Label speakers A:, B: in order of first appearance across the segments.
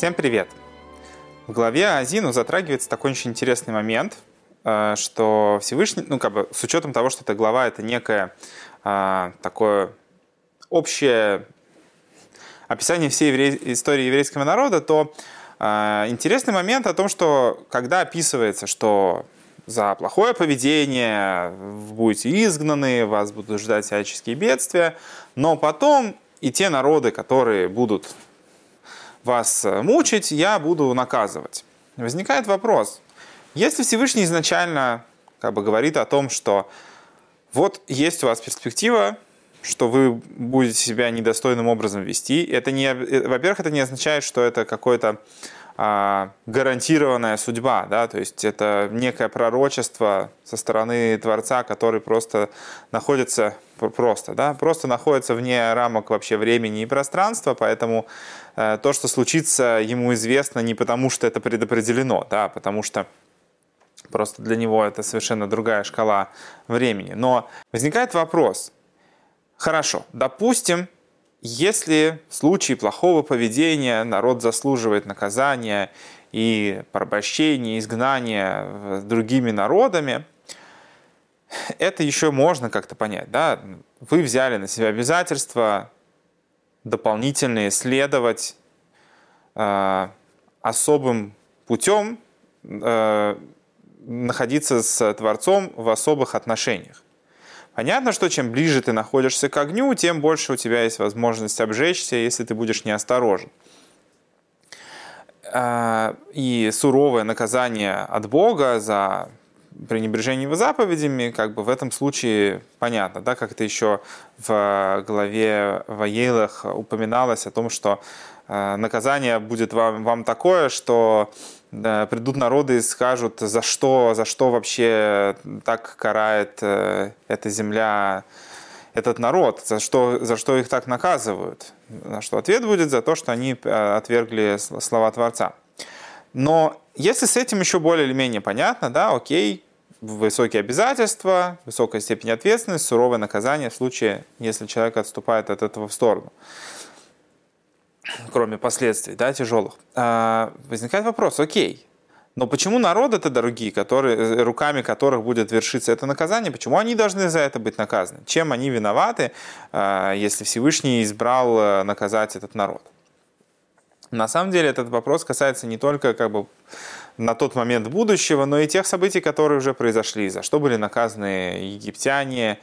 A: Всем привет! В главе Азину затрагивается такой очень интересный момент, э, что Всевышний, ну как бы с учетом того, что эта глава это некое а, такое общее описание всей евре... истории еврейского народа, то а, интересный момент о том, что когда описывается, что за плохое поведение вы будете изгнаны, вас будут ждать всяческие бедствия, но потом и те народы, которые будут вас мучить, я буду наказывать. Возникает вопрос, если Всевышний изначально как бы говорит о том, что вот есть у вас перспектива, что вы будете себя недостойным образом вести. Это не, э, во-первых, это не означает, что это какое-то гарантированная судьба, да, то есть это некое пророчество со стороны Творца, который просто находится просто, да, просто находится вне рамок вообще времени и пространства, поэтому э, то, что случится, ему известно не потому, что это предопределено, да, а потому что Просто для него это совершенно другая шкала времени. Но возникает вопрос. Хорошо, допустим, если в случае плохого поведения народ заслуживает наказания и порабощения, изгнания другими народами, это еще можно как-то понять. Да? Вы взяли на себя обязательства дополнительные следовать э, особым путем, э, находиться с Творцом в особых отношениях. Понятно, что чем ближе ты находишься к огню, тем больше у тебя есть возможность обжечься, если ты будешь неосторожен. А, и суровое наказание от Бога за пренебрежение его заповедями, как бы в этом случае понятно, да, как это еще в главе Ваелах упоминалось о том, что а, наказание будет вам, вам такое, что да, придут народы и скажут, за что, за что вообще так карает э, эта земля, этот народ, за что, за что их так наказывают. На что ответ будет за то, что они э, отвергли слова Творца. Но если с этим еще более или менее понятно, да, окей, высокие обязательства, высокая степень ответственности, суровое наказание в случае, если человек отступает от этого в сторону кроме последствий, да, тяжелых, а, возникает вопрос, окей, но почему народы-то другие, которые, э, руками которых будет вершиться это наказание, почему они должны за это быть наказаны? Чем они виноваты, а, если Всевышний избрал э, наказать этот народ? На самом деле этот вопрос касается не только как бы на тот момент будущего, но и тех событий, которые уже произошли, за что были наказаны египтяне,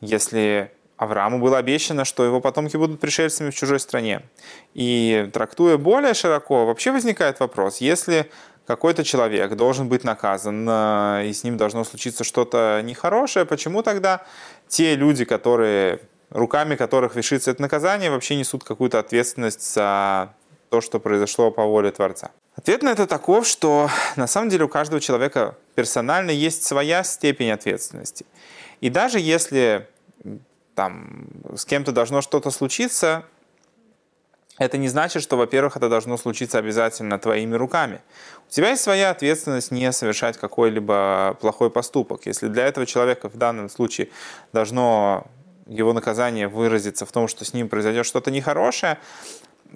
A: если Аврааму было обещано, что его потомки будут пришельцами в чужой стране. И трактуя более широко, вообще возникает вопрос, если какой-то человек должен быть наказан, э, и с ним должно случиться что-то нехорошее, почему тогда те люди, которые, руками которых вершится это наказание, вообще несут какую-то ответственность за то, что произошло по воле Творца? Ответ на это таков, что на самом деле у каждого человека персонально есть своя степень ответственности. И даже если там с кем-то должно что-то случиться, это не значит, что, во-первых, это должно случиться обязательно твоими руками. У тебя есть своя ответственность не совершать какой-либо плохой поступок. Если для этого человека в данном случае должно его наказание выразиться в том, что с ним произойдет что-то нехорошее,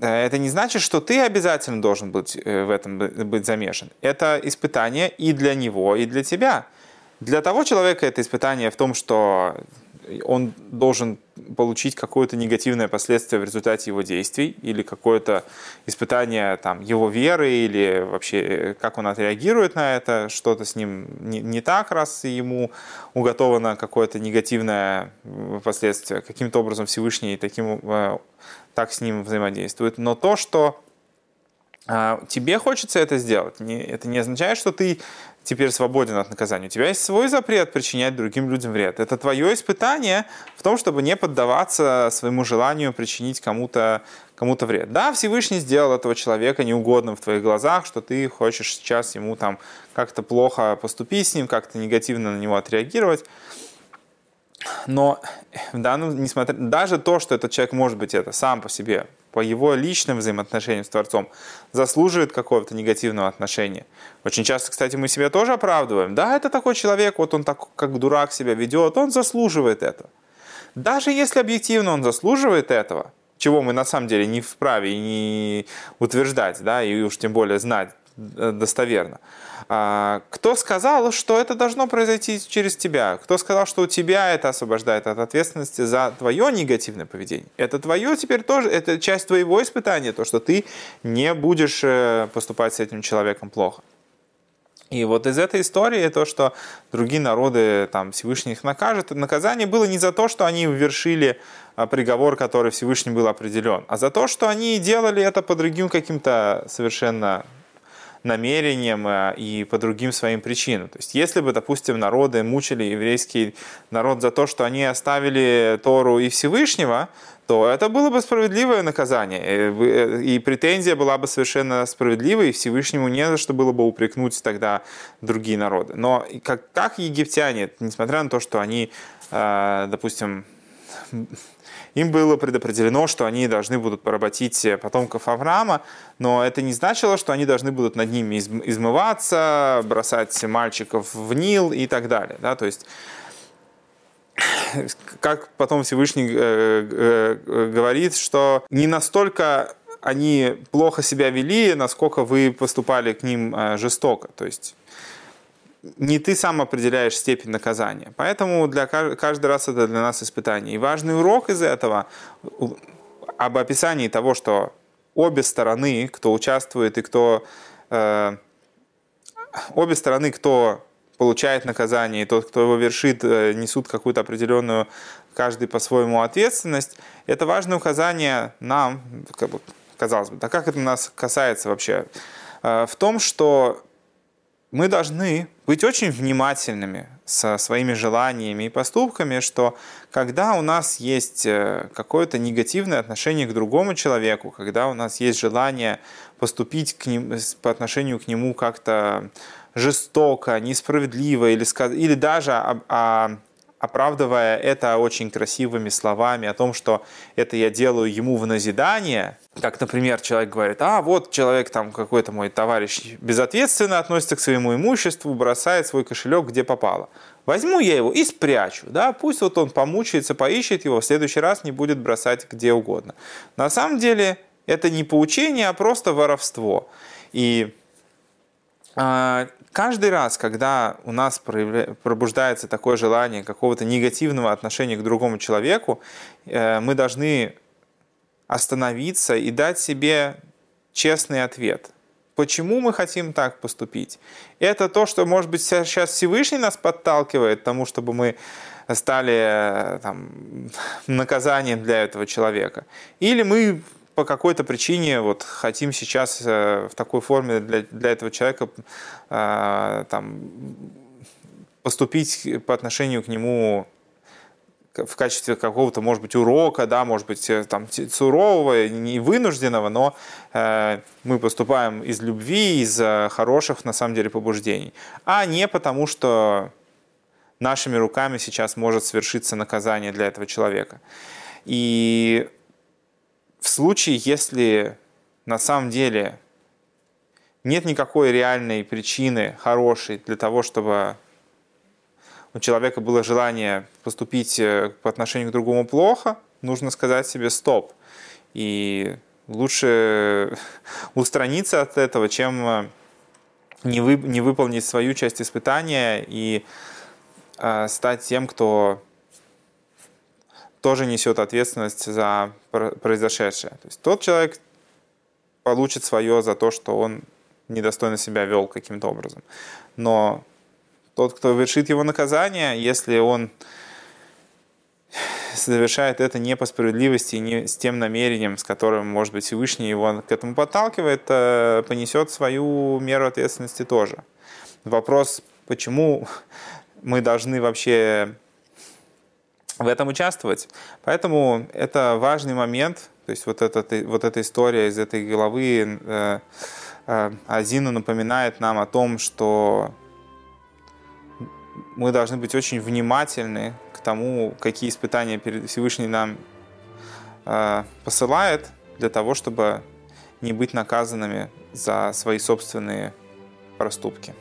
A: это не значит, что ты обязательно должен быть э, в этом быть замешан. Это испытание и для него, и для тебя. Для того человека это испытание в том, что он должен получить какое-то негативное последствие в результате его действий или какое-то испытание там, его веры или вообще э, как он отреагирует на это, что-то с ним не, не так, раз ему уготовано какое-то негативное последствие. Каким-то образом Всевышний таким, э, так с ним взаимодействует. Но то, что тебе хочется это сделать, это не означает, что ты теперь свободен от наказания. У тебя есть свой запрет причинять другим людям вред. Это твое испытание в том, чтобы не поддаваться своему желанию причинить кому-то кому вред. Да, Всевышний сделал этого человека неугодным в твоих глазах, что ты хочешь сейчас ему там как-то плохо поступить с ним, как-то негативно на него отреагировать. Но в данном, несмотря, даже то, что этот человек может быть это сам по себе по его личным взаимоотношениям с Творцом заслуживает какого-то негативного отношения. Очень часто, кстати, мы себя тоже оправдываем. Да, это такой человек, вот он так как дурак себя ведет, он заслуживает этого. Даже если объективно он заслуживает этого, чего мы на самом деле не вправе не утверждать, да, и уж тем более знать достоверно. А, кто сказал, что это должно произойти через тебя? Кто сказал, что у тебя это освобождает от ответственности за твое негативное поведение? Это твое теперь тоже, это часть твоего испытания, то, что ты не будешь э, поступать с этим человеком плохо. И вот из этой истории то, что другие народы, там, Всевышний их накажет, наказание было не за то, что они вершили а, приговор, который Всевышний был определен, а за то, что они делали это по другим каким-то совершенно намерениям э, и по другим своим причинам. То есть, если бы, допустим, народы мучили еврейский народ за то, что они оставили Тору и Всевышнего, то это было бы справедливое наказание. Э, и претензия была бы совершенно справедливой, и Всевышнему не за что было бы упрекнуть тогда другие народы. Но как, как египтяне, несмотря на то, что они, э, допустим, им было предопределено, что они должны будут поработить потомков Авраама, но это не значило, что они должны будут над ними измываться, бросать мальчиков в Нил и так далее. Да? То есть как потом Всевышний э, э, говорит, что не настолько они плохо себя вели, насколько вы поступали к ним э, жестоко. То есть не ты сам определяешь степень наказания. Поэтому для каждый раз это для нас испытание. И важный урок из этого об описании того, что обе стороны, кто участвует и кто э, обе стороны, кто получает наказание, и тот, кто его вершит, э, несут какую-то определенную, каждый по-своему ответственность. Это важное указание нам, как бы, казалось бы, да как это нас касается вообще? Э, в том, что мы должны быть очень внимательными со своими желаниями и поступками, что когда у нас есть э, какое-то негативное отношение к другому человеку, когда у нас есть желание поступить к ним, по отношению к нему как-то жестоко, несправедливо или, или даже оправдывая это очень красивыми словами о том, что это я делаю ему в назидание, как, например, человек говорит, а вот человек там какой-то мой товарищ безответственно относится к своему имуществу, бросает свой кошелек где попало. Возьму я его и спрячу, да, пусть вот он помучается, поищет его, в следующий раз не будет бросать где угодно. На самом деле это не поучение, а просто воровство. И а, каждый раз, когда у нас пробуждается такое желание какого-то негативного отношения к другому человеку, э, мы должны остановиться и дать себе честный ответ. Почему мы хотим так поступить? Это то, что, может быть, сейчас Всевышний нас подталкивает к тому, чтобы мы стали э, там, наказанием для этого человека. Или мы по какой-то причине вот хотим сейчас э, в такой форме для, для этого человека э, там, поступить по отношению к нему в качестве какого-то, может быть, урока, да, может быть, э, там, сурового, не вынужденного, но э, мы поступаем из любви, из хороших, на самом деле, побуждений, а не потому, что нашими руками сейчас может свершиться наказание для этого человека. И в случае, если на самом деле нет никакой реальной причины хорошей для того, чтобы у человека было желание поступить э, по отношению к другому плохо, нужно сказать себе стоп. И лучше устраниться от этого, чем э, не, вы, не выполнить свою часть испытания и э, стать тем, кто тоже несет ответственность за произошедшее. То есть тот человек получит свое за то, что он недостойно себя вел каким-то образом. Но тот, кто вершит его наказание, если он совершает это не по справедливости не с тем намерением, с которым, может быть, Всевышний его к этому подталкивает, э, понесет свою меру ответственности тоже. Вопрос, почему мы должны вообще в этом участвовать. Поэтому это важный момент, то есть вот, этот, вот эта история из этой главы э, э, Азину напоминает нам о том, что мы должны быть очень внимательны к тому, какие испытания Всевышний нам э, посылает, для того, чтобы не быть наказанными за свои собственные проступки.